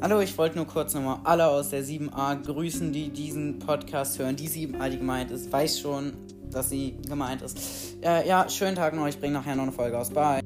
Hallo, ich wollte nur kurz nochmal alle aus der 7a grüßen, die diesen Podcast hören. Die 7a, die gemeint ist, weiß schon, dass sie gemeint ist. Äh, ja, schönen Tag noch. Ich bringe nachher noch eine Folge aus. Bye.